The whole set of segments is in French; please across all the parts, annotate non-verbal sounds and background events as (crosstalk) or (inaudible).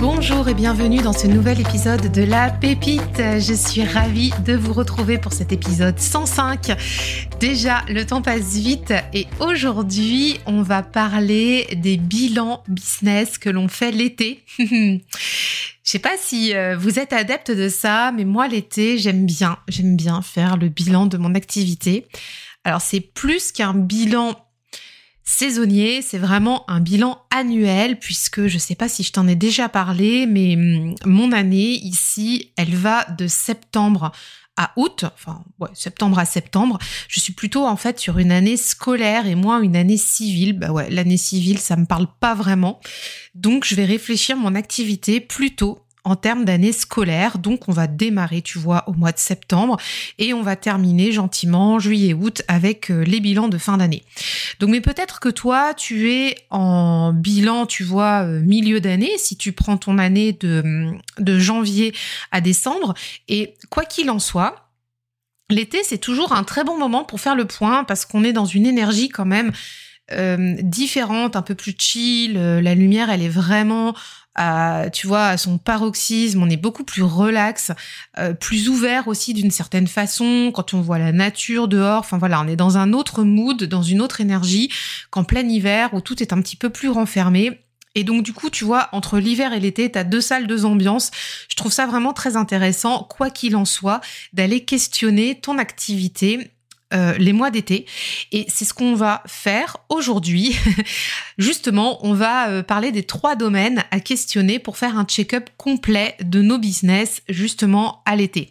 Bonjour et bienvenue dans ce nouvel épisode de La Pépite. Je suis ravie de vous retrouver pour cet épisode 105. Déjà, le temps passe vite et aujourd'hui, on va parler des bilans business que l'on fait l'été. (laughs) Je sais pas si euh, vous êtes adepte de ça, mais moi l'été, j'aime bien, j'aime bien faire le bilan de mon activité. Alors c'est plus qu'un bilan saisonnier, c'est vraiment un bilan annuel puisque je ne sais pas si je t'en ai déjà parlé, mais hum, mon année ici, elle va de septembre à août, enfin ouais, septembre à septembre. Je suis plutôt en fait sur une année scolaire et moins une année civile. Bah ouais, l'année civile, ça me parle pas vraiment. Donc je vais réfléchir mon activité plutôt en termes d'année scolaire. Donc, on va démarrer, tu vois, au mois de septembre et on va terminer gentiment juillet-août avec euh, les bilans de fin d'année. Donc, mais peut-être que toi, tu es en bilan, tu vois, euh, milieu d'année, si tu prends ton année de, hum, de janvier à décembre. Et quoi qu'il en soit, l'été, c'est toujours un très bon moment pour faire le point parce qu'on est dans une énergie quand même euh, différente, un peu plus chill. La lumière, elle est vraiment tu vois, à son paroxysme. On est beaucoup plus relax, euh, plus ouvert aussi d'une certaine façon. Quand on voit la nature dehors, enfin voilà, on est dans un autre mood, dans une autre énergie qu'en plein hiver où tout est un petit peu plus renfermé. Et donc du coup, tu vois, entre l'hiver et l'été, tu as deux salles, deux ambiances. Je trouve ça vraiment très intéressant, quoi qu'il en soit, d'aller questionner ton activité euh, les mois d'été. Et c'est ce qu'on va faire aujourd'hui. (laughs) Justement, on va euh, parler des trois domaines à questionner pour faire un check-up complet de nos business justement à l'été.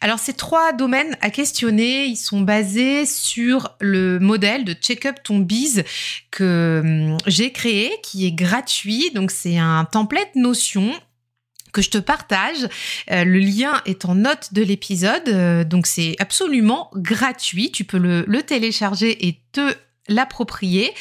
Alors ces trois domaines à questionner, ils sont basés sur le modèle de check-up ton biz que hum, j'ai créé, qui est gratuit. Donc c'est un template Notion que je te partage. Euh, le lien est en note de l'épisode, euh, donc c'est absolument gratuit. Tu peux le, télécharger et te l'approprier.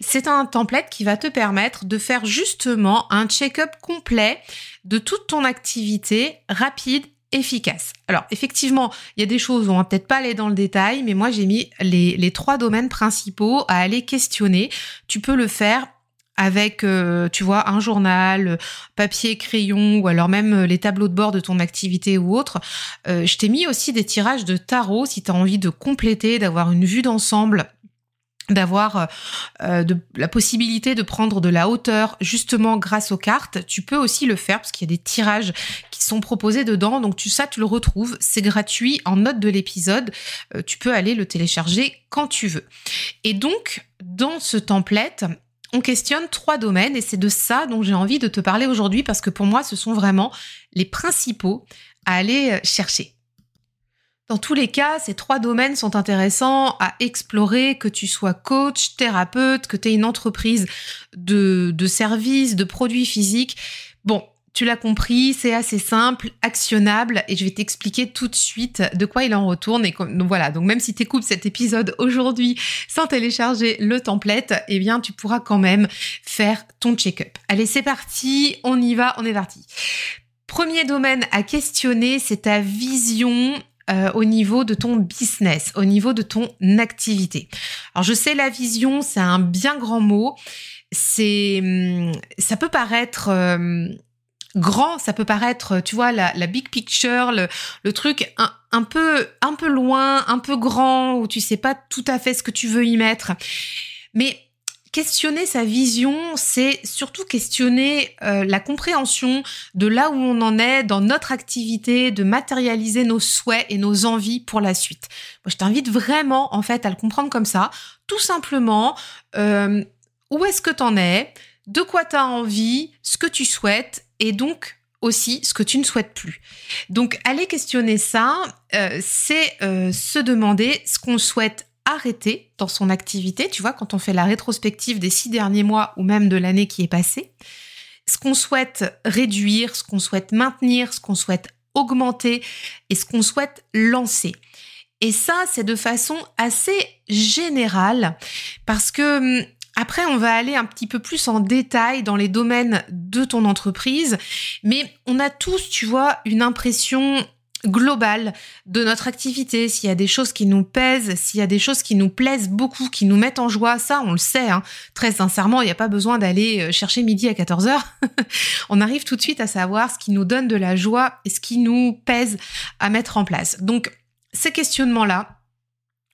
C'est un template qui va te permettre de faire justement un check-up complet de toute ton activité rapide efficace. Alors effectivement, il y a des choses où on va peut-être pas aller dans le détail, mais moi j'ai mis les trois domaines principaux à aller questionner. Tu peux le faire avec, euh, tu vois, un journal, papier, crayon, ou alors même euh, les tableaux de bord de ton activité ou autre. Euh, je t'ai mis aussi des tirages de tarot si tu as envie de compléter, d'avoir une vue d'ensemble d'avoir la possibilité de prendre de la hauteur justement grâce aux cartes. Tu peux aussi le faire parce qu'il y a des tirages qui sont proposés dedans. Donc tu ça, tu le retrouves. C'est gratuit en note de l'épisode. tu peux aller le télécharger quand tu veux. Et donc, dans ce template, on questionne trois domaines et c'est de ça dont j'ai envie de te parler aujourd'hui parce que pour moi, ce sont vraiment les principaux à aller euh, chercher. Dans tous les cas, ces trois domaines sont intéressants à explorer, que tu sois coach, thérapeute, que tu aies une entreprise de, de services, de produits physiques. Bon, tu l'as compris, c'est assez simple, actionnable et je vais t'expliquer tout de suite de quoi il en retourne. Et donc voilà, donc même si tu écoutes cet épisode aujourd'hui sans télécharger le template, eh bien tu pourras quand même faire ton check-up. Allez, c'est parti, on y va, on est parti. Premier domaine à questionner, c'est ta vision euh, au niveau de ton business, au niveau de ton activité. Alors je sais la vision, c'est un bien grand mot. C'est, hum, ça peut paraître euh, grand, ça peut paraître, tu vois, la, big picture, le, truc un, un, peu, un peu loin, un peu grand, où tu sais pas tout à fait ce que tu veux y mettre. Mais questionner sa vision, c'est surtout questionner euh, la compréhension de là où on en est dans notre activité, de matérialiser nos souhaits et nos envies pour la suite. Moi, je t'invite vraiment, en fait, à le comprendre comme ça. Tout simplement, euh, où est-ce que tu en es? De quoi tu as envie, ce que tu souhaites et donc aussi ce que tu ne souhaites plus. Donc aller questionner ça, euh, c'est euh, se demander ce qu'on souhaite arrêter dans son activité, tu vois, quand on fait la rétrospective des six derniers mois ou même de l'année qui est passée, ce qu'on souhaite réduire, ce qu'on souhaite maintenir, ce qu'on souhaite augmenter et ce qu'on souhaite lancer. Et ça, c'est de façon assez générale parce que hum, après, on va aller un petit peu plus en détail dans les domaines de ton entreprise, mais on a tous, tu vois, une impression globale de notre activité, s'il y a des choses qui nous pèsent, s'il y a des choses qui nous plaisent beaucoup, qui nous mettent en joie, ça on le sait, hein. très sincèrement, il n'y a pas besoin d'aller euh, chercher midi à 14h, (laughs) on arrive tout de suite à savoir ce qui nous donne de la joie et ce qui nous pèse à mettre en place. Donc ces questionnements-là,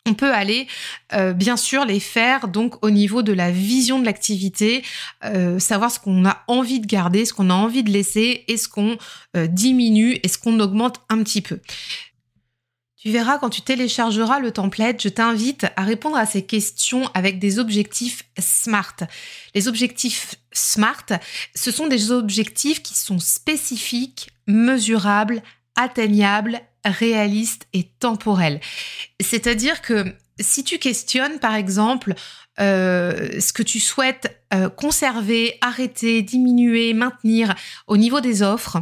on peut aller euh, bien sûr les faire donc au niveau de la vision de l'activité, euh, savoir ce qu'on a envie de garder, ce qu'on a envie de laisser, et ce qu'on euh, diminue, et ce qu'on augmente un petit peu. Tu verras quand tu téléchargeras le template, je t'invite à répondre à ces questions avec des objectifs SMART. Les objectifs SMART, ce sont des objectifs qui sont spécifiques, mesurables, atteignables réaliste et temporel. C'est-à-dire que si tu questionnes, par exemple, ce que tu souhaites euh, conserver, arrêter, diminuer, maintenir au niveau des offres,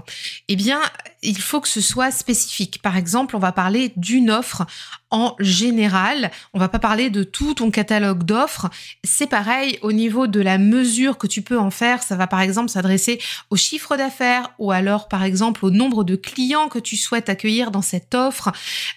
eh bien, il faut que ce soit spécifique. Par exemple, on va parler d'une offre en général. On va pas parler de tout ton catalogue d'offres. C'est pareil au niveau de la mesure que tu peux en faire. Ça va par exemple s'adresser au chiffre d'affaires ou alors par exemple au nombre de clients que tu souhaites accueillir dans cette offre.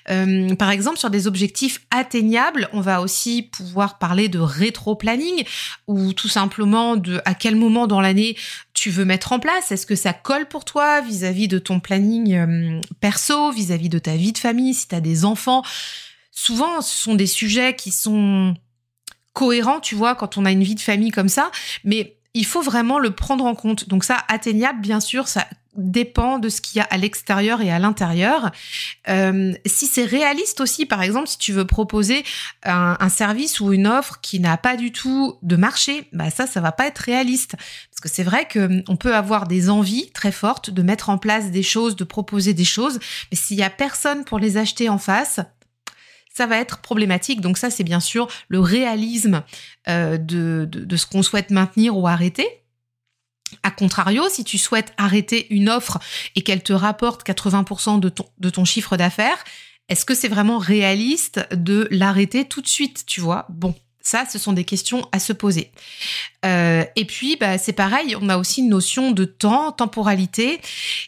Euh, par exemple, sur des objectifs atteignables, on va aussi pouvoir parler de rétro-planning ou tout simplement de à quel moment dans l'année tu veux mettre en place? Est-ce que ça colle pour toi vis-à-vis de ton planning euh, perso, vis-à-vis de ta vie de famille, si tu as des enfants? Souvent, ce sont des sujets qui sont cohérents, tu vois, quand on a une vie de famille comme ça, mais il faut vraiment le prendre en compte. Donc ça, atteignable, bien sûr, ça dépend de ce qu'il y a à l'extérieur et à l'intérieur. Euh, si c'est réaliste aussi, par exemple, si tu veux proposer un, service ou une offre qui n'a pas du tout de marché, bah ça, ça va pas être réaliste. Parce que c'est vrai que hum, peut avoir des envies très fortes de mettre en place des choses, de proposer des choses, mais s'il y a personne pour les acheter en face, ça va être problématique. Donc ça, c'est bien sûr le réalisme euh, de, de ce qu'on souhaite maintenir ou arrêter. A contrario, si tu souhaites arrêter une offre et qu'elle te rapporte 80% de ton, de ton chiffre d'affaires, est-ce que c'est vraiment réaliste de l'arrêter tout de suite, tu vois? Bon, ça, ce sont des questions à se poser. Euh, et puis, bah, c'est pareil, on a aussi une notion de temps, temporalité.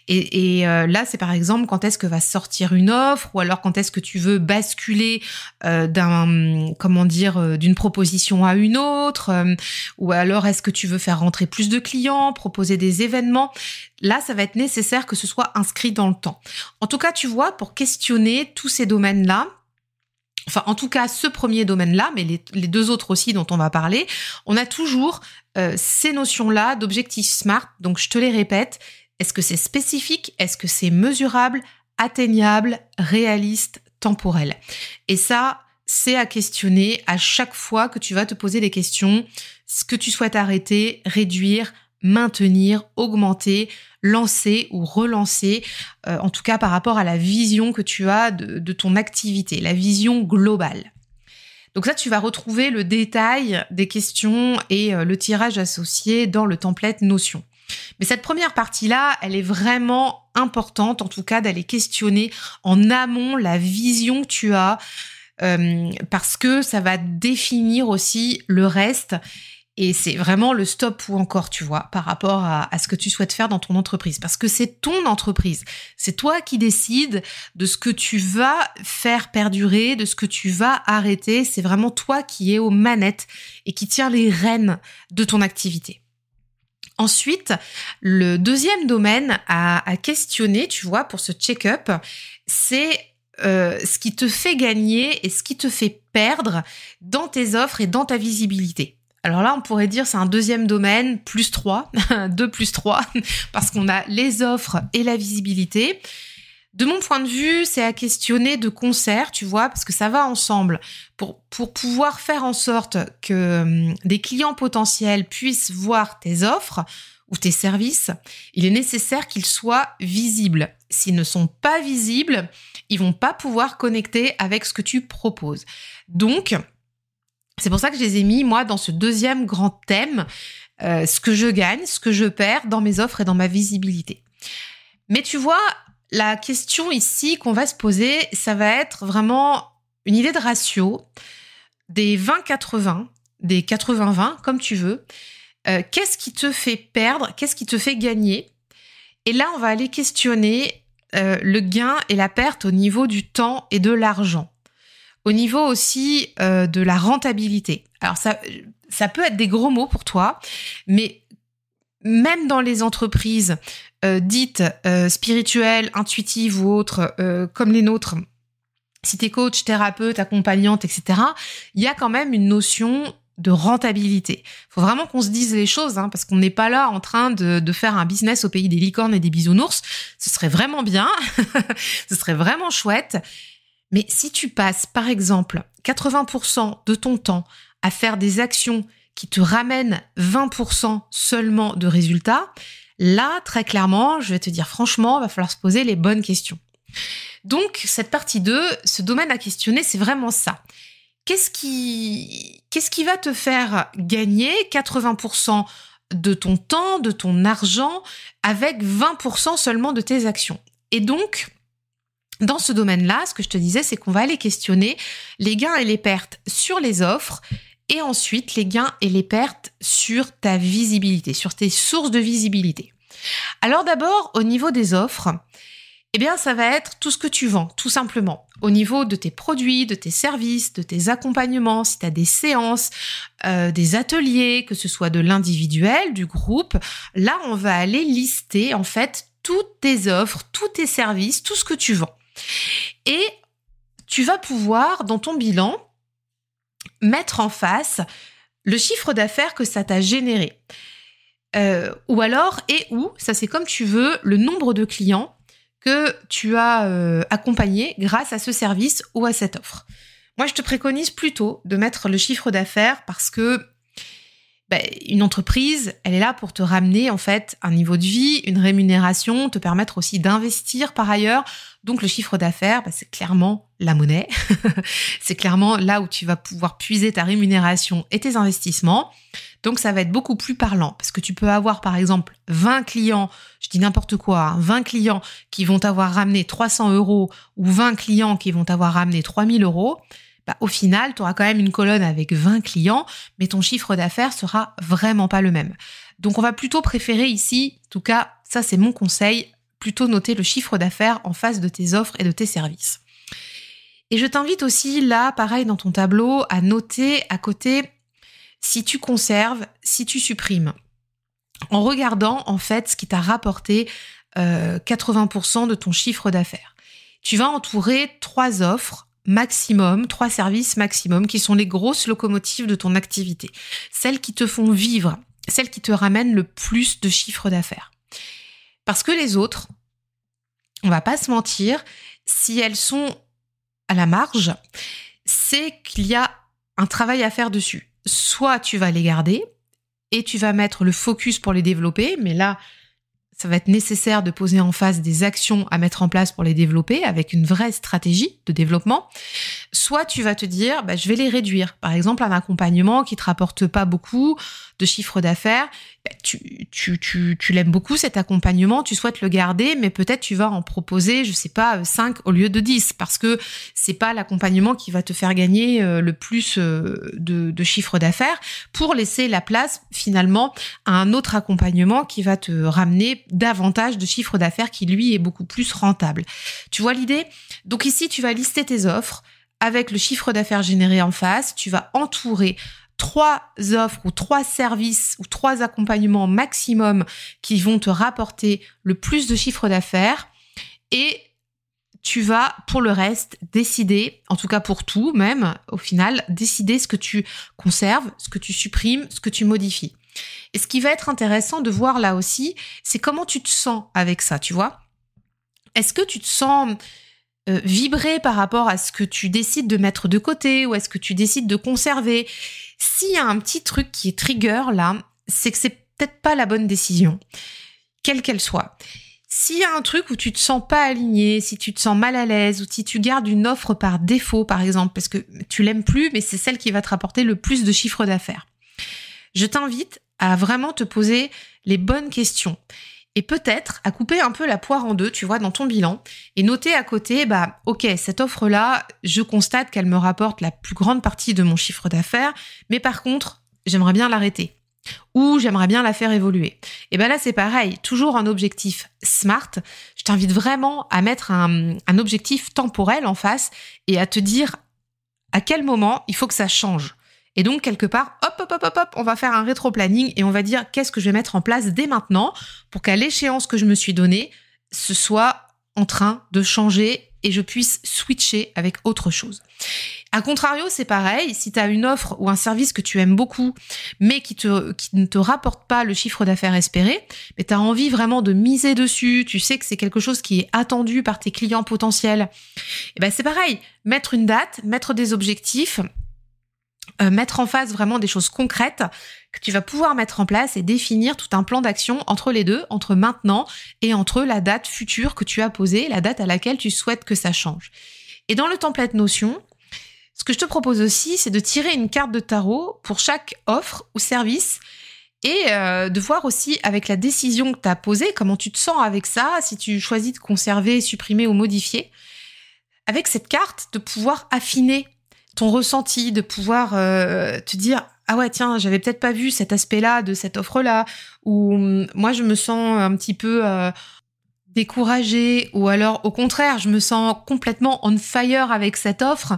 Et, euh, là, c'est par exemple quand est-ce que va sortir une offre, ou alors quand est-ce que tu veux basculer euh, d'un, comment dire, d'une proposition à une autre, ou alors est-ce que tu veux faire rentrer plus de clients, proposer des événements. Là, ça va être nécessaire que ce soit inscrit dans le temps. En tout cas, tu vois, pour questionner tous ces domaines-là, enfin en tout cas ce premier domaine-là, mais les, deux autres aussi dont on va parler, on a toujours euh, ces notions-là d'objectifs SMART. Donc je te les répète, est-ce que c'est spécifique? Est-ce que c'est mesurable, atteignable, réaliste, temporel? Et ça, c'est à questionner à chaque fois que tu vas te poser des questions, ce que tu souhaites arrêter, réduire, maintenir, augmenter, lancer ou relancer, euh, en tout cas par rapport à la vision que tu as de, ton activité, la vision globale. Donc ça, tu vas retrouver le détail des questions et euh, le tirage associé dans le template Notion. Mais cette première partie-là, elle est vraiment importante, en tout cas, d'aller questionner en amont la vision que tu as, euh, parce que ça va définir aussi le reste et c'est vraiment le stop ou encore, tu vois, par rapport à, ce que tu souhaites faire dans ton entreprise. Parce que c'est ton entreprise. C'est toi qui décides de ce que tu vas faire perdurer, de ce que tu vas arrêter. C'est vraiment toi qui es aux manettes et qui tire les rênes de ton activité. Ensuite, le deuxième domaine à, questionner, tu vois, pour ce check-up, c'est euh, ce qui te fait gagner et ce qui te fait perdre dans tes offres et dans ta visibilité. Alors là, on pourrait dire c'est un deuxième domaine, plus 3, 2 (laughs) plus 3, (laughs) parce qu'on a les offres et la visibilité. De mon point de vue, c'est à questionner de concert, tu vois, parce que ça va ensemble. Pour, pour pouvoir faire en sorte que hum, des clients potentiels puissent voir tes offres ou tes services, il est nécessaire qu'ils soient visibles. S'ils ne sont pas visibles, ils vont pas pouvoir connecter avec ce que tu proposes. Donc, c'est pour ça que je les ai mis, moi, dans ce deuxième grand thème, euh, ce que je gagne, ce que je perds dans mes offres et dans ma visibilité. Mais tu vois, la question ici qu'on va se poser, ça va être vraiment une idée de ratio des 20-80, des 80-20, comme tu veux. Euh, qu'est-ce qui te fait perdre? Qu'est-ce qui te fait gagner? Et là, on va aller questionner euh, le gain et la perte au niveau du temps et de l'argent. Au niveau aussi euh, de la rentabilité. Alors ça, ça peut être des gros mots pour toi, mais même dans les entreprises euh, dites euh, spirituelles, intuitives ou autres, comme les nôtres, si tu es coach, thérapeute, accompagnante, etc., il y a quand même une notion de rentabilité. faut vraiment qu'on se dise les choses, hein, parce qu'on n'est pas là en train de, de, faire un business au pays des licornes et des bisounours. Ce serait vraiment bien, (laughs) ce serait vraiment chouette. Mais si tu passes, par exemple, 80% de ton temps à faire des actions qui te ramènent 20% seulement de résultats, là, très clairement, je vais te dire franchement, va falloir se poser les bonnes questions. Donc, cette partie 2, ce domaine à questionner, c'est vraiment ça. Qu'est-ce qui, qu'est-ce qui va te faire gagner 80% de ton temps, de ton argent, avec 20% seulement de tes actions? Et donc, dans ce domaine-là, ce que je te disais, c'est qu'on va aller questionner les gains et les pertes sur les offres et ensuite les gains et les pertes sur ta visibilité, sur tes sources de visibilité. Alors d'abord, au niveau des offres, eh bien, ça va être tout ce que tu vends, tout simplement. Au niveau de tes produits, de tes services, de tes accompagnements, si tu as des séances, euh, des ateliers, que ce soit de l'individuel, du groupe, là, on va aller lister, en fait, toutes tes offres, tous tes services, tout ce que tu vends. Et tu vas pouvoir, dans ton bilan, mettre en face le chiffre d'affaires que ça t'a généré. Euh, ou alors, et ou, ça c'est comme tu veux, le nombre de clients que tu as euh, accompagnés grâce à ce service ou à cette offre. Moi, je te préconise plutôt de mettre le chiffre d'affaires parce que bah, une entreprise, elle est là pour te ramener en fait un niveau de vie, une rémunération, te permettre aussi d'investir par ailleurs. Donc le chiffre d'affaires, bah, c'est clairement la monnaie. (laughs) c'est clairement là où tu vas pouvoir puiser ta rémunération et tes investissements. Donc ça va être beaucoup plus parlant parce que tu peux avoir par exemple 20 clients, je dis n'importe quoi, 20 hein, clients qui vont t'avoir ramené 300 euros ou 20 clients qui vont t'avoir ramené 3000 euros bah, au final, tu auras quand même une colonne avec 20 clients, mais ton chiffre d'affaires sera vraiment pas le même. Donc on va plutôt préférer ici, en tout cas, ça c'est mon conseil, plutôt noter le chiffre d'affaires en face de tes offres et de tes services. Et je t'invite aussi là, pareil dans ton tableau, à noter à côté si tu conserves, si tu supprimes. En regardant en fait ce qui t'a rapporté 80% euh, de ton chiffre d'affaires. Tu vas entourer trois offres maximum, trois services maximum qui sont les grosses locomotives de ton activité, celles qui te font vivre, celles qui te ramènent le plus de chiffre d'affaires. Parce que les autres, on va pas se mentir, si elles sont à la marge, c'est qu'il y a un travail à faire dessus. Soit tu vas les garder et tu vas mettre le focus pour les développer, mais là, va être nécessaire de poser en face des actions à mettre en place pour les développer avec une vraie stratégie de développement. Soit tu vas te dire, bah, je vais les réduire. Par exemple, un accompagnement qui te rapporte pas beaucoup de chiffre d'affaires, bah, tu, tu, tu, tu l'aimes beaucoup cet accompagnement, tu souhaites le garder, mais peut-être tu vas en proposer, je sais pas, 5 au lieu de 10 parce que c'est pas l'accompagnement qui va te faire gagner euh, le plus euh, de chiffre d'affaires pour laisser la place finalement à un autre accompagnement qui va te ramener davantage de chiffre d'affaires qui lui est beaucoup plus rentable. Tu vois l'idée? Donc ici, tu vas lister tes offres avec le chiffre d'affaires généré en face, tu vas entourer trois offres ou trois services ou trois accompagnements maximum qui vont te rapporter le plus de chiffre d'affaires et tu vas pour le reste décider, en tout cas pour tout même, au final, décider ce que tu conserves, ce que tu supprimes, ce que tu modifies. Et ce qui va être intéressant de voir là aussi, c'est comment tu te sens avec ça, tu vois. Est-ce que tu te sens euh, vibrer par rapport à ce que tu décides de mettre de côté ou est-ce que tu décides de conserver? S'il y a un petit truc qui est trigger là, c'est que c'est peut-être pas la bonne décision, quelle qu'elle soit. S'il y a un truc où tu te sens pas aligné, si tu te sens mal à l'aise, ou si tu gardes une offre par défaut, par exemple, parce que tu l'aimes plus, mais c'est celle qui va te rapporter le plus de chiffre d'affaires, je t'invite à vraiment te poser les bonnes questions et peut-être à couper un peu la poire en deux, tu vois, dans ton bilan, et noter à côté, bah, ok, cette offre-là, je constate qu'elle me rapporte la plus grande partie de mon chiffre d'affaires, mais par contre, j'aimerais bien l'arrêter. Ou j'aimerais bien la faire évoluer. Et ben là, c'est pareil, toujours un objectif smart. Je t'invite vraiment à mettre un objectif temporel en face et à te dire à quel moment il faut que ça change. Et donc, quelque part, hop, hop, hop, hop, hop, on va faire un rétro-planning et on va dire qu'est-ce que je vais mettre en place dès maintenant pour qu'à l'échéance que je me suis donnée, ce soit en train de changer et je puisse switcher avec autre chose. A contrario, c'est pareil, si tu as une offre ou un service que tu aimes beaucoup, mais qui, te, qui ne te rapporte pas le chiffre d'affaires espéré, mais tu as envie vraiment de miser dessus, tu sais que c'est quelque chose qui est attendu par tes clients potentiels, et eh ben c'est pareil, mettre une date, mettre des objectifs, euh, mettre en face vraiment des choses concrètes que tu vas pouvoir mettre en place et définir tout un plan d'action entre les deux, entre maintenant et entre la date future que tu as posée, la date à laquelle tu souhaites que ça change. Et dans le template Notion, ce que je te propose aussi, c'est de tirer une carte de tarot pour chaque offre ou service et euh, de voir aussi avec la décision que tu as posée, comment tu te sens avec ça, si tu choisis de conserver, supprimer ou modifier. Avec cette carte, de pouvoir affiner ton ressenti, de pouvoir euh, te dire ah ouais tiens j'avais peut-être pas vu cet aspect-là de cette offre-là ou hum, moi je me sens un petit peu euh, découragée ou alors au contraire je me sens complètement on fire avec cette offre.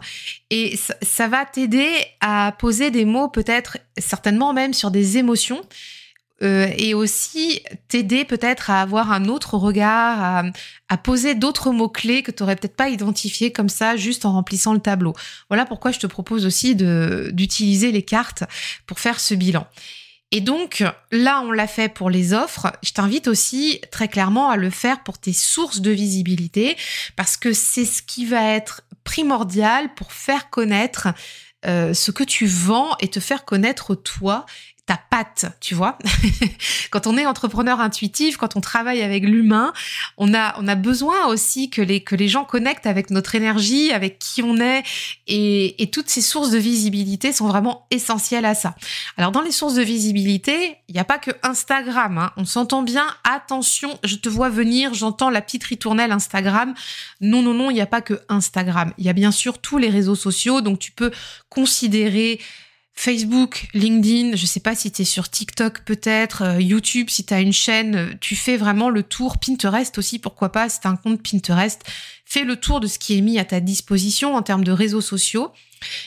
Et ça, ça va t'aider à poser des mots peut-être certainement même sur des émotions euh, et aussi t'aider peut-être à avoir un autre regard, à, poser d'autres mots-clés que tu n'aurais peut-être pas identifiés comme ça, juste en remplissant le tableau. Voilà pourquoi je te propose aussi d'utiliser les cartes pour faire ce bilan. Et donc, là, on l'a fait pour les offres. Je t'invite aussi très clairement à le faire pour tes sources de visibilité, parce que c'est ce qui va être primordial pour faire connaître euh, ce que tu vends et te faire connaître toi ta patte, tu vois. (laughs) quand on est entrepreneur intuitif, quand on travaille avec l'humain, on a on a besoin aussi que les que les gens connectent avec notre énergie, avec qui on est et, et toutes ces sources de visibilité sont vraiment essentielles à ça. Alors dans les sources de visibilité, il n'y a pas que Instagram, hein. on s'entend bien. Attention, je te vois venir, j'entends la petite ritournelle Instagram. Non non non, il n'y a pas que Instagram. Il y a bien sûr tous les réseaux sociaux, donc tu peux considérer Facebook, LinkedIn, je sais pas si tu es sur TikTok peut-être, euh, YouTube, si tu as une chaîne, euh, tu fais vraiment le tour, Pinterest aussi, pourquoi pas, si un compte Pinterest, fais le tour de ce qui est mis à ta disposition en termes de réseaux sociaux.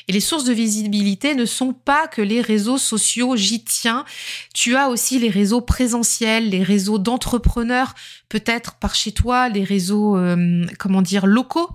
Et les sources de visibilité ne sont pas que les réseaux sociaux, j'y tiens. Tu as aussi les réseaux présentiels, les réseaux d'entrepreneurs, peut-être par chez toi, les réseaux, euh, comment dire, locaux.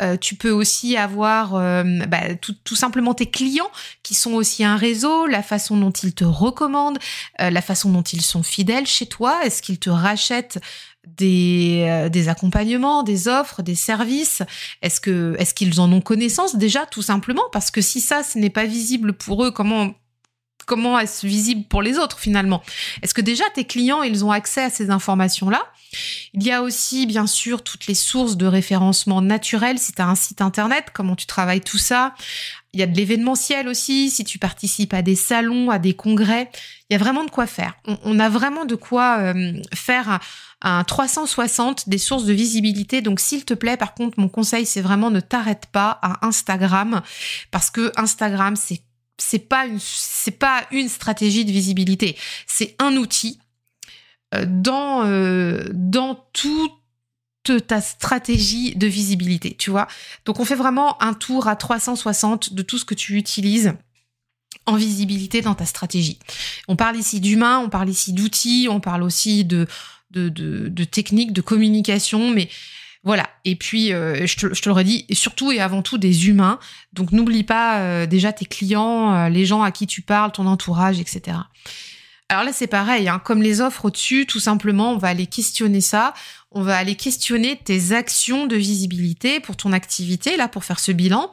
Euh, tu peux aussi avoir euh, bah, tout, tout, simplement tes clients qui sont aussi un réseau, la façon dont ils te recommandent, la façon dont ils sont fidèles chez toi, est-ce qu'ils te rachètent des, euh, des accompagnements, des offres, des services? Est-ce que est-ce qu'ils en ont connaissance déjà tout simplement? Parce que si ça, ce n'est pas visible pour eux, comment comment est-ce visible pour les autres finalement? Est-ce que déjà tes clients, ils ont accès à ces informations-là? Il y a aussi bien sûr toutes les sources de référencement naturel si tu as un site internet, comment tu travailles tout ça? Il y a de l'événementiel aussi, si tu participes à des salons, à des congrès, il y a vraiment de quoi faire. On, a vraiment de quoi euh, faire un 360 des sources de visibilité. Donc s'il te plaît, par contre, mon conseil, c'est vraiment ne t'arrête pas à Instagram parce que Instagram, c'est pas une c'est pas une stratégie de visibilité, c'est un outil euh, dans euh, dans ta stratégie de visibilité, tu vois. Donc on fait vraiment un tour à 360 de tout ce que tu utilises en visibilité dans ta stratégie. On parle ici d'humain, on parle ici d'outils, on parle aussi de de, de, techniques de communication, mais voilà. Et puis, euh, je, te, je, te, le redis, surtout et avant tout des humains. Donc, n'oublie pas euh, déjà tes clients, euh, les gens à qui tu parles, ton entourage, etc. Alors là, c'est pareil, hein. comme les offres au-dessus, tout simplement, on va aller questionner ça. On va aller questionner tes actions de visibilité pour ton activité, là, pour faire ce bilan.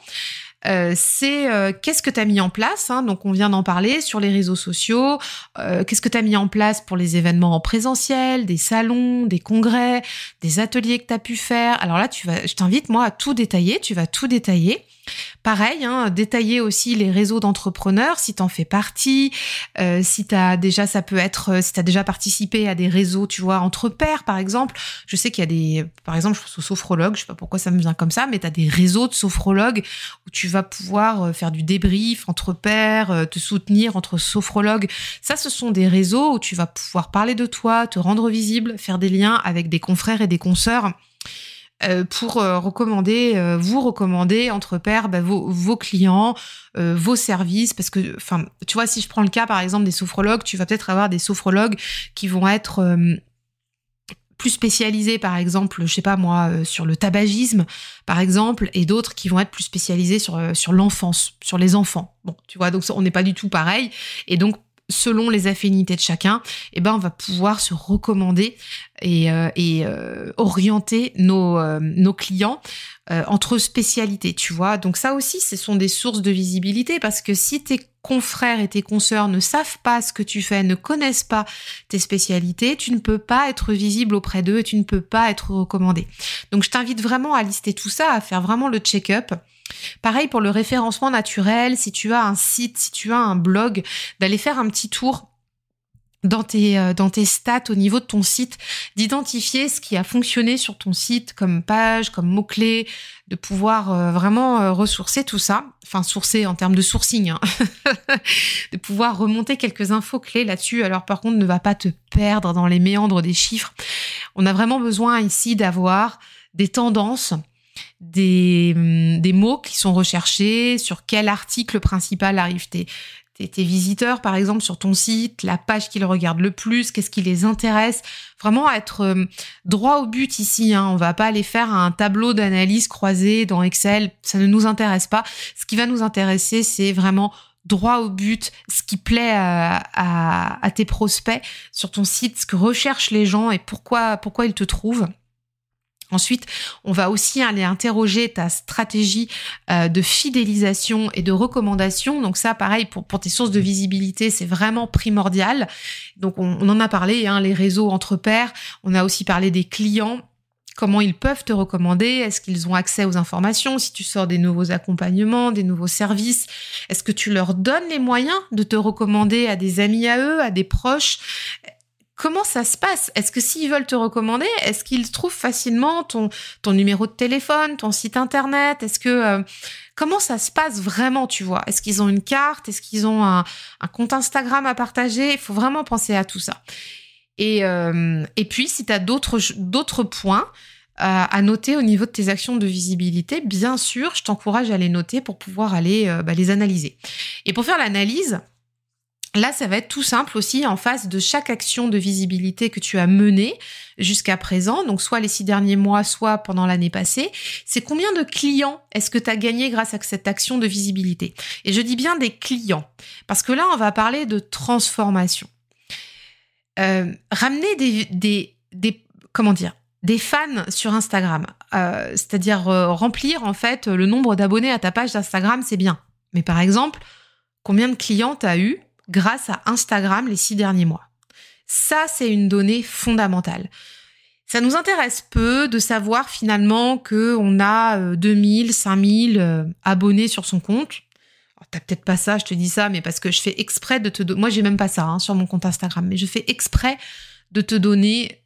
Euh, c'est euh, qu'est-ce que tu as mis en place. Hein, donc on vient d'en parler sur les réseaux sociaux. Euh, qu'est-ce que tu as mis en place pour les événements en présentiel, des salons, des congrès, des ateliers que tu as pu faire? Alors là, tu vas, je t'invite moi à tout détailler. Tu vas tout détailler. Pareil, hein, détailler aussi les réseaux d'entrepreneurs si t'en fais partie, euh, si t'as déjà, ça peut être, euh, si t'as déjà participé à des réseaux, tu vois, entre pairs par exemple. Je sais qu'il y a des, par exemple, je pense aux sophrologues, je sais pas pourquoi ça me vient comme ça, mais t'as des réseaux de sophrologues où tu vas pouvoir euh, faire du débrief entre pairs, te soutenir entre sophrologues. Ça, ce sont des réseaux où tu vas pouvoir parler de toi, te rendre visible, faire des liens avec des confrères et des consoeurs. Euh, pour euh, recommander, euh, vous recommander entre pairs bah, vos, vos, clients, vos services, parce que, enfin, tu vois, si je prends le cas par exemple des sophrologues, tu vas peut-être avoir des sophrologues qui vont être plus spécialisés, par exemple, je sais pas moi, sur le tabagisme, par exemple, et d'autres qui vont être plus spécialisés sur sur l'enfance, sur les enfants. Bon, tu vois, donc on n'est pas du tout pareil, et donc selon les affinités de chacun, eh ben on va pouvoir se recommander et, euh, euh, orienter nos, euh, nos clients entre spécialités, tu vois. Donc ça aussi, ce sont des sources de visibilité parce que si tes confrères et tes consoeurs ne savent pas ce que tu fais, ne connaissent pas tes spécialités, tu ne peux pas être visible auprès d'eux et tu ne peux pas être recommandé. Donc je t'invite vraiment à lister tout ça, à faire vraiment le check-up Pareil pour le référencement naturel, si tu as un site, si tu as un blog, d'aller faire un petit tour dans tes, euh, stats au niveau de ton site, d'identifier ce qui a fonctionné sur ton site comme page, comme mots-clés, de pouvoir euh, vraiment euh, ressourcer tout ça, enfin sourcer en termes de sourcing, hein. (laughs) de pouvoir remonter quelques infos clés là-dessus. Alors par contre, ne va pas te perdre dans les méandres des chiffres. On a vraiment besoin ici d'avoir des tendances, des, hum, des mots qui sont recherchés, sur quel article principal arrivent tes, tes, visiteurs, par exemple, sur ton site, la page qu'ils regardent le plus, qu'est-ce qui les intéresse. Vraiment être hum, droit au but ici. Hein. On va pas aller faire un tableau d'analyse croisé dans Excel. Ça ne nous intéresse pas. Ce qui va nous intéresser, c'est vraiment droit au but, ce qui plaît à, à, à, tes prospects sur ton site, ce que recherchent les gens et pourquoi, pourquoi ils te trouvent. Ensuite, on va aussi aller interroger ta stratégie euh, de fidélisation et de recommandation. Donc ça, pareil, pour, pour tes sources de visibilité, c'est vraiment primordial. Donc on, en a parlé, hein, les réseaux entre pairs. On a aussi parlé des clients comment ils peuvent te recommander, est-ce qu'ils ont accès aux informations, si tu sors des nouveaux accompagnements, des nouveaux services, est-ce que tu leur donnes les moyens de te recommander à des amis à eux, à des proches, Comment ça se passe? Est-ce que s'ils veulent te recommander, est-ce qu'ils trouvent facilement ton, numéro de téléphone, ton site internet? Est-ce que euh, comment ça se passe vraiment, tu vois? Est-ce qu'ils ont une carte? Est-ce qu'ils ont un, compte Instagram à partager? Il faut vraiment penser à tout ça. Et, euh, puis, si tu as d'autres d'autres points euh, à noter au niveau de tes actions de visibilité, bien sûr, je t'encourage à les noter pour pouvoir aller bah, les analyser. Et pour faire l'analyse, Là, ça va être tout simple aussi en face de chaque action de visibilité que tu as menée jusqu'à présent, donc soit les six derniers mois, soit pendant l'année passée. C'est combien de clients est-ce que tu as gagné grâce à cette action de visibilité? Et je dis bien des clients, parce que là, on va parler de transformation. Euh, ramener des, des, comment dire, des fans sur Instagram, euh, c'est-à-dire euh, remplir en fait le nombre d'abonnés à ta page d'Instagram, c'est bien. Mais par exemple, combien de clients tu as eu grâce à Instagram les six derniers mois. Ça, c'est une donnée fondamentale. Ça nous intéresse peu de savoir finalement que on a 2000, euh, 5000 euh, abonnés sur son compte. T'as peut-être pas ça, je te dis ça, mais parce que je fais exprès de te donner. Moi, j'ai même pas ça hein, sur mon compte Instagram, mais je fais exprès de te donner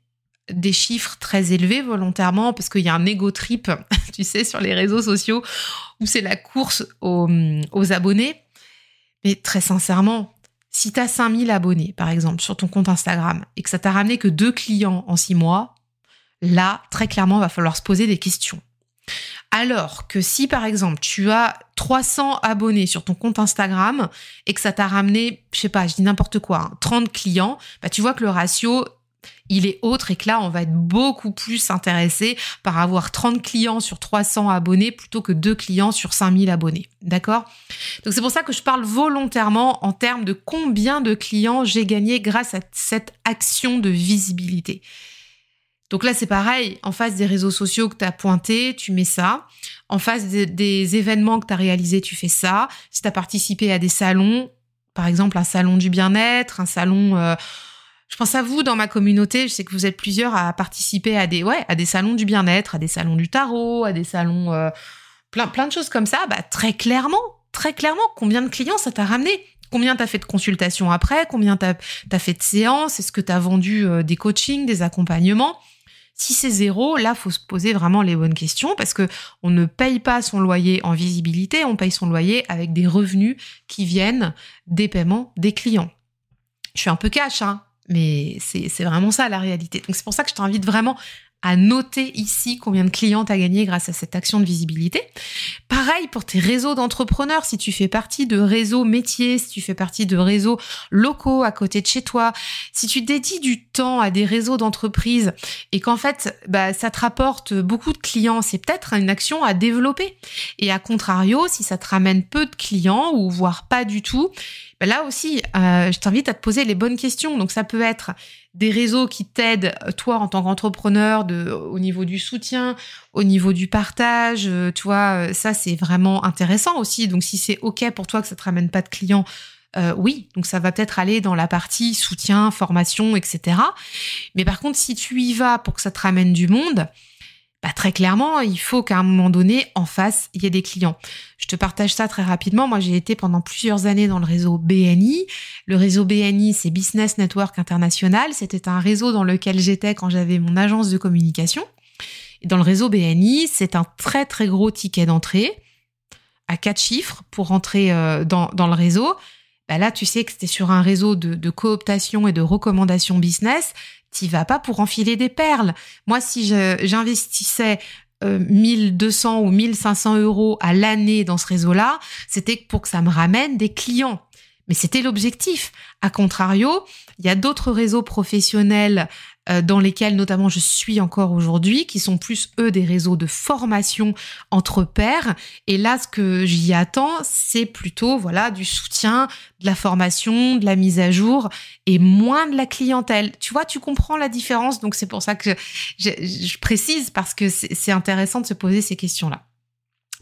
des chiffres très élevés volontairement parce qu'il y a un ego trip, (laughs) tu sais, sur les réseaux sociaux où c'est la course aux, aux abonnés. Mais très sincèrement, si tu as 5000 abonnés, par exemple, sur ton compte Instagram et que ça t'a ramené que deux clients en six mois, là, très clairement, il va falloir se poser des questions. Alors que si, par exemple, tu as 300 abonnés sur ton compte Instagram et que ça t'a ramené, je sais pas, je dis n'importe quoi, 30 hein, clients, bah, tu vois que le ratio, il est autre et que là, on va être beaucoup plus intéressé par avoir 30 clients sur 300 abonnés plutôt que 2 clients sur 5000 abonnés. D'accord? Donc c'est pour ça que je parle volontairement en termes de combien de clients j'ai gagné grâce à cette action de visibilité. Donc là, c'est pareil, en face des réseaux sociaux que tu as pointé, tu mets ça. En face des, événements que tu as réalisés, tu fais ça. Si tu as participé à des salons, par exemple un salon du bien-être, un salon... Euh, je pense à vous dans ma communauté. Je sais que vous êtes plusieurs à participer à des, ouais, à des salons du bien-être, à des salons du tarot, à des salons, euh, plein, plein de choses comme ça. Bah, très clairement, très clairement, combien de clients ça t'a ramené? Combien t'as fait de consultations après? Combien t'as as fait de séances? Est-ce que t'as vendu euh, des coachings, des accompagnements? Si c'est zéro, là, faut se poser vraiment les bonnes questions parce que on ne paye pas son loyer en visibilité, on paye son loyer avec des revenus qui viennent des paiements des clients. Je suis un peu cash, hein, mais c'est vraiment ça la réalité. Donc c'est pour ça que je t'invite vraiment à noter ici combien de clients tu as gagné grâce à cette action de visibilité. Pareil pour tes réseaux d'entrepreneurs, si tu fais partie de réseaux métiers, si tu fais partie de réseaux locaux à côté de chez toi, si tu dédies du temps à des réseaux d'entreprises et qu'en fait bah, ça te rapporte beaucoup de clients, c'est peut-être une action à développer. Et à contrario, si ça te ramène peu de clients ou voire pas du tout, bah, là aussi, euh, je t'invite à te poser les bonnes questions. Donc ça peut être des réseaux qui t'aident, toi, en tant qu'entrepreneur, au niveau du soutien, au niveau du partage, euh, tu vois, euh, ça, c'est vraiment intéressant aussi. Donc, si c'est OK pour toi que ça te ramène pas de clients, euh, oui, donc ça va peut-être aller dans la partie soutien, formation, etc. Mais par contre, si tu y vas pour que ça te ramène du monde, bah, très clairement, il faut qu'à un moment donné, en face, il y ait des clients. Je te partage ça très rapidement. Moi, j'ai été pendant plusieurs années dans le réseau BNI. Le réseau BNI, c'est Business Network International. C'était un réseau dans lequel j'étais quand j'avais mon agence de communication. Et dans le réseau BNI, c'est un très très gros ticket d'entrée à quatre chiffres pour rentrer euh, dans, le réseau. Bah là, tu sais que c'était sur un réseau de cooptation et de recommandation business t'y vas pas pour enfiler des perles. Moi, si j'investissais 1200 euh, ou 1500 euros à l'année dans ce réseau-là, c'était pour que ça me ramène des clients. Mais c'était l'objectif. A contrario, il y a d'autres réseaux professionnels euh, dans lesquels notamment je suis encore aujourd'hui, qui sont plus eux des réseaux de formation entre pairs. Et là, ce que j'y attends, c'est plutôt voilà du soutien, de la formation, de la mise à jour et moins de la clientèle. Tu vois, tu comprends la différence. Donc c'est pour ça que je, je précise parce que c'est intéressant de se poser ces questions-là.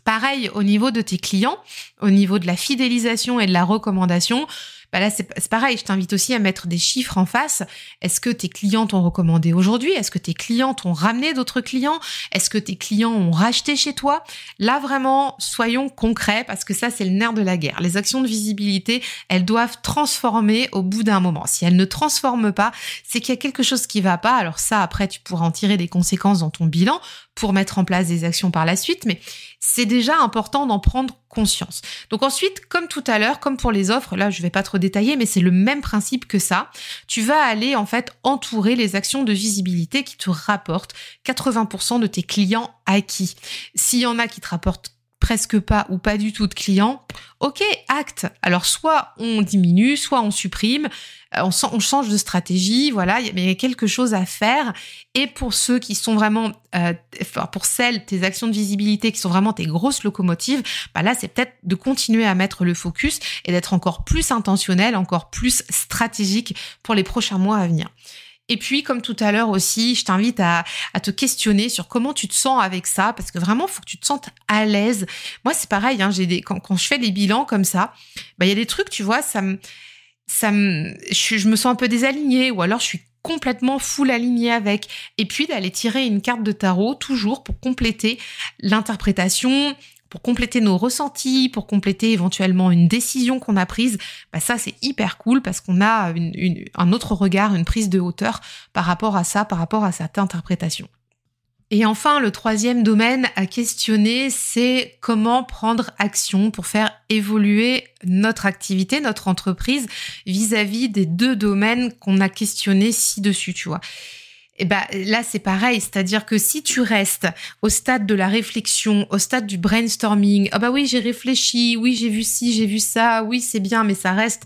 Pareil au niveau de tes clients, au niveau de la fidélisation et de la recommandation bah là c'est pareil, je t'invite aussi à mettre des chiffres en face. Est-ce que tes clients t'ont recommandé aujourd'hui? Est-ce que tes clients t'ont ramené d'autres clients? Est-ce que tes clients ont racheté chez toi? Là vraiment, soyons concrets parce que ça c'est le nerf de la guerre. Les actions de visibilité, elles doivent transformer au bout d'un moment. Si elles ne transforment pas, c'est qu'il y a quelque chose qui va pas. Alors ça après tu pourras en tirer des conséquences dans ton bilan pour mettre en place des actions par la suite, mais c'est déjà important d'en prendre conscience. Donc ensuite, comme tout à l'heure, comme pour les offres, là je vais pas trop détailler, mais c'est le même principe que ça. Tu vas aller en fait entourer les actions de visibilité qui te rapportent 80% de tes clients acquis. S'il y en a qui te rapportent presque pas ou pas du tout de clients, ok, acte. Alors soit on diminue, soit on supprime, euh, on, change de stratégie, voilà, il y a quelque chose à faire. Et pour ceux qui sont vraiment, euh, pour celles, tes actions de visibilité qui sont vraiment tes grosses locomotives, bah là c'est peut-être de continuer à mettre le focus et d'être encore plus intentionnel, encore plus stratégique pour les prochains mois à venir. Et puis, comme tout à l'heure aussi, je t'invite à, te questionner sur comment tu te sens avec ça, parce que vraiment, il faut que tu te sentes à l'aise. Moi, c'est pareil, hein, quand, je fais des bilans comme ça, bah, il y a des trucs, tu vois, ça me, je, me sens un peu désalignée, ou alors je suis complètement full aligné avec et puis d'aller tirer une carte de tarot toujours pour compléter l'interprétation pour compléter nos ressentis, pour compléter éventuellement une décision qu'on a prise, bah ça c'est hyper cool parce qu'on a un autre regard, une prise de hauteur par rapport à ça, par rapport à cette interprétation. Et enfin, le troisième domaine à questionner, c'est comment prendre action pour faire évoluer notre activité, notre entreprise vis-à-vis -vis des deux domaines qu'on a questionnés ci-dessus, tu vois. Et eh ben là c'est pareil, c'est-à-dire que si tu restes au stade de la réflexion, au stade du brainstorming, ah bah oui j'ai réfléchi, oui j'ai vu ci, j'ai vu ça, oui c'est bien, mais ça reste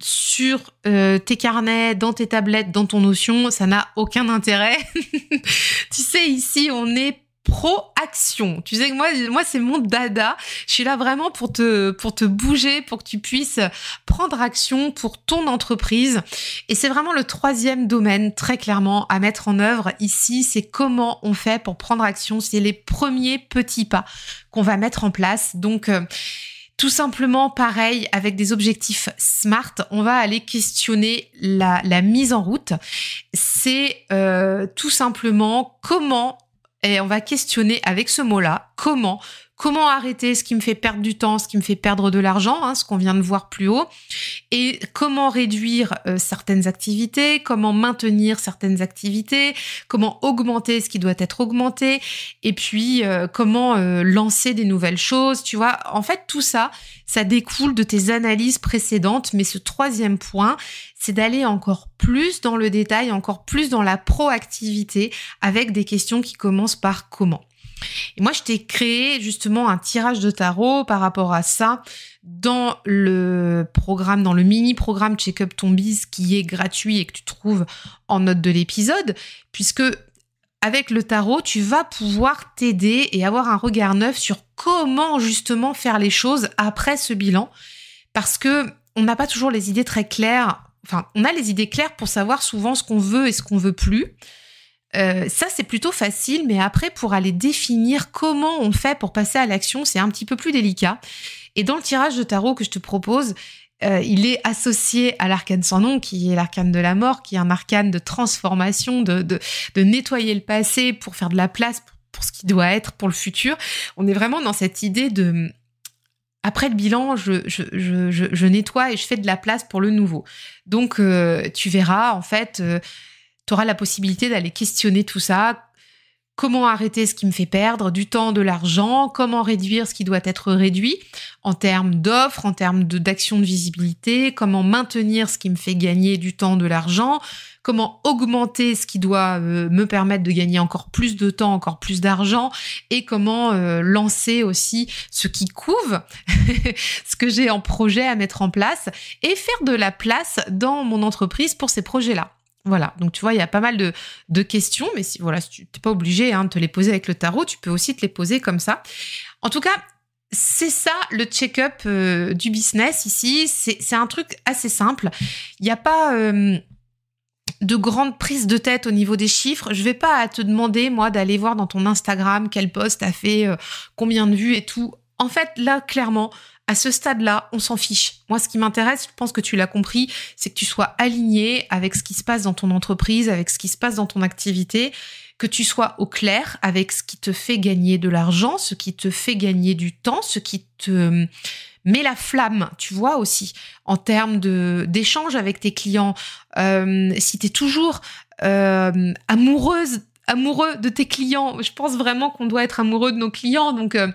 sur euh, tes carnets, dans tes tablettes, dans ton notion, ça n'a aucun intérêt. (laughs) tu sais, ici, on est pro-action. Tu sais que moi, moi c'est mon dada. Je suis là vraiment pour te, pour te bouger, pour que tu puisses prendre action pour ton entreprise. Et c'est vraiment le troisième domaine, très clairement, à mettre en œuvre ici. C'est comment on fait pour prendre action. C'est les premiers petits pas qu'on va mettre en place. Donc, euh, tout simplement, pareil, avec des objectifs SMART, on va aller questionner la, mise en route. C'est euh, tout simplement comment et on va questionner avec ce mot-là comment comment arrêter ce qui me fait perdre du temps, ce qui me fait perdre de l'argent, hein, ce qu'on vient de voir plus haut, et comment réduire euh, certaines activités, comment maintenir certaines activités, comment augmenter ce qui doit être augmenté, et puis euh, comment euh, lancer des nouvelles choses, tu vois. En fait, tout ça, ça découle de tes analyses précédentes, mais ce troisième point, c'est d'aller encore plus dans le détail, encore plus dans la proactivité avec des questions qui commencent par comment. Et moi, je t'ai créé justement un tirage de tarot par rapport à ça dans le programme, dans le mini programme Check Up Ton qui est gratuit et que tu trouves en note de l'épisode, puisque avec le tarot, tu vas pouvoir t'aider et avoir un regard neuf sur comment justement faire les choses après ce bilan, parce que on n'a pas toujours les idées très claires. Enfin, on a les idées claires pour savoir souvent ce qu'on veut et ce qu'on veut plus. Euh, ça, c'est plutôt facile, mais après, pour aller définir comment on fait pour passer à l'action, c'est un petit peu plus délicat. Et dans le tirage de tarot que je te propose, euh, il est associé à l'arcane sans nom, qui est l'arcane de la mort, qui est un arcane de transformation, de, de, nettoyer le passé pour faire de la place pour, ce qui doit être pour le futur. On est vraiment dans cette idée de... Après le bilan, je, je, je, je nettoie et je fais de la place pour le nouveau. Donc, euh, tu verras, en fait tu auras la possibilité d'aller questionner tout ça. Comment arrêter ce qui me fait perdre? Du temps, de l'argent. Comment réduire ce qui doit être réduit? En termes d'offres, en termes d'action de, visibilité. Comment maintenir ce qui me fait gagner du temps, de l'argent? Comment augmenter ce qui doit euh, me permettre de gagner encore plus de temps, encore plus d'argent? Et comment euh, lancer aussi ce qui couve, (laughs) ce que j'ai en projet à mettre en place et faire de la place dans mon entreprise pour ces projets-là. Voilà, donc tu vois, il y a pas mal de, questions, mais si voilà, tu n'es pas obligé hein, de te les poser avec le tarot, tu peux aussi te les poser comme ça. En tout cas, c'est ça le check-up euh, du business ici. C'est un truc assez simple. Il n'y a pas euh, de grande prise de tête au niveau des chiffres. Je vais pas te demander, moi, d'aller voir dans ton Instagram quel post a fait euh, combien de vues et tout. En fait, là, clairement, à ce stade-là, on s'en fiche. Moi, ce qui m'intéresse, je pense que tu l'as compris, c'est que tu sois aligné avec ce qui se passe dans ton entreprise, avec ce qui se passe dans ton activité, que tu sois au clair avec ce qui te fait gagner de l'argent, ce qui te fait gagner du temps, ce qui te met la flamme, tu vois aussi, en termes d'échange avec tes clients. Euh, si tu es toujours euh, amoureuse amoureux de tes clients. Je pense vraiment qu'on doit être amoureux de nos clients. Donc, euh,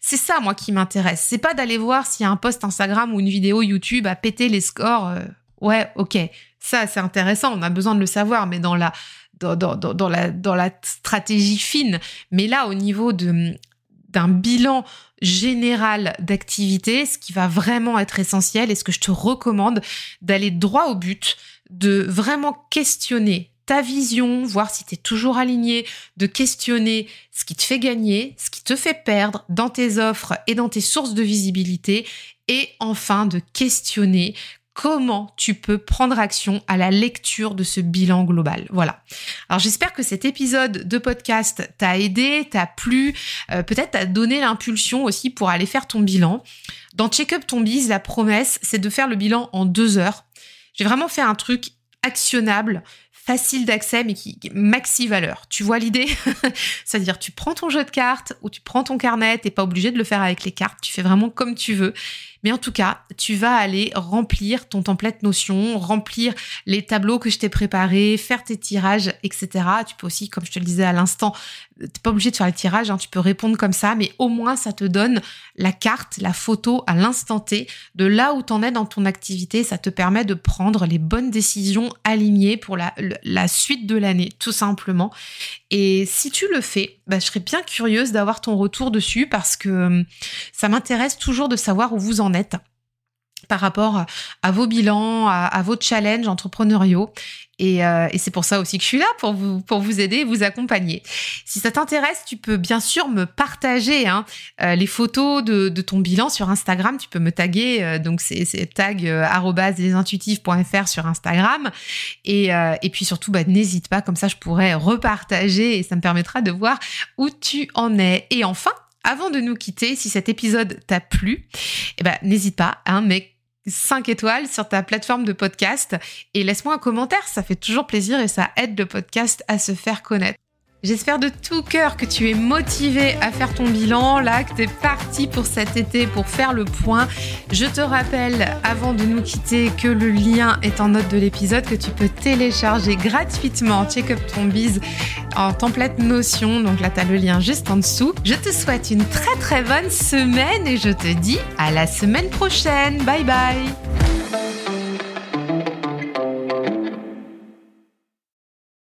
c'est ça, moi, qui m'intéresse. C'est pas d'aller voir s'il y a un post Instagram ou une vidéo YouTube à péter les scores. Euh, ouais, ok. Ça, c'est intéressant. On a besoin de le savoir, mais dans la, dans, stratégie fine. Mais là, au niveau d'un bilan général d'activité, ce qui va vraiment être essentiel et ce que je te recommande d'aller droit au but, de vraiment questionner ta vision, voir si tu es toujours aligné, de questionner ce qui te fait gagner, ce qui te fait perdre dans tes offres et dans tes sources de visibilité, et enfin de questionner comment tu peux prendre action à la lecture de ce bilan global. Voilà. Alors j'espère que cet épisode de podcast t'a aidé, t'a plu, euh, peut-être t'a donné l'impulsion aussi pour aller faire ton bilan. Dans Check Up Ton Biz, la promesse, c'est de faire le bilan en deux heures. J'ai vraiment fait un truc actionnable, facile d'accès, mais qui maxi valeur. Tu vois l'idée (laughs) C'est-à-dire, tu prends ton jeu de cartes ou tu prends ton carnet, t'es pas obligé de le faire avec les cartes, tu fais vraiment comme tu veux. Mais en tout cas, tu vas aller remplir ton template Notion, remplir les tableaux que je t'ai préparés, faire tes tirages, etc. Tu peux aussi, comme je te le disais à l'instant, t'es pas obligé de faire les tirages, hein, tu peux répondre comme ça, mais au moins ça te donne la carte, la photo à l'instant T de là où t'en es dans ton activité. Ça te permet de prendre les bonnes décisions alignées pour la, suite de l'année, tout simplement. Et si tu le fais, bah, je serais bien curieuse d'avoir ton retour dessus parce que hum, ça m'intéresse toujours de savoir où vous en par rapport à vos bilans, à, vos challenges entrepreneuriaux. Euh, et, c'est pour ça aussi que je suis là, pour vous, aider, vous accompagner. Si ça t'intéresse, tu peux bien sûr me partager hein, euh, les photos de, ton bilan sur Instagram. Tu peux me taguer, euh, donc c'est tag lesintuitifs.fr sur Instagram. Et, et puis surtout, bah, n'hésite pas, comme ça je pourrais repartager et ça me permettra de voir où tu en es. Et enfin, avant de nous quitter, si cet épisode t'a plu, eh ben, n'hésite pas, hein, mais 5 étoiles sur ta plateforme de podcast et laisse-moi un commentaire, ça fait toujours plaisir et ça aide le podcast à se faire connaître. J'espère de tout cœur que tu es motivé à faire ton bilan, là, que tu es parti pour cet été pour faire le point. Je te rappelle, avant de nous quitter, que le lien est en note de l'épisode, que tu peux télécharger gratuitement Check Up Ton Biz en template Notion. Donc là, tu as le lien juste en dessous. Je te souhaite une très très bonne semaine et je te dis à la semaine prochaine. Bye bye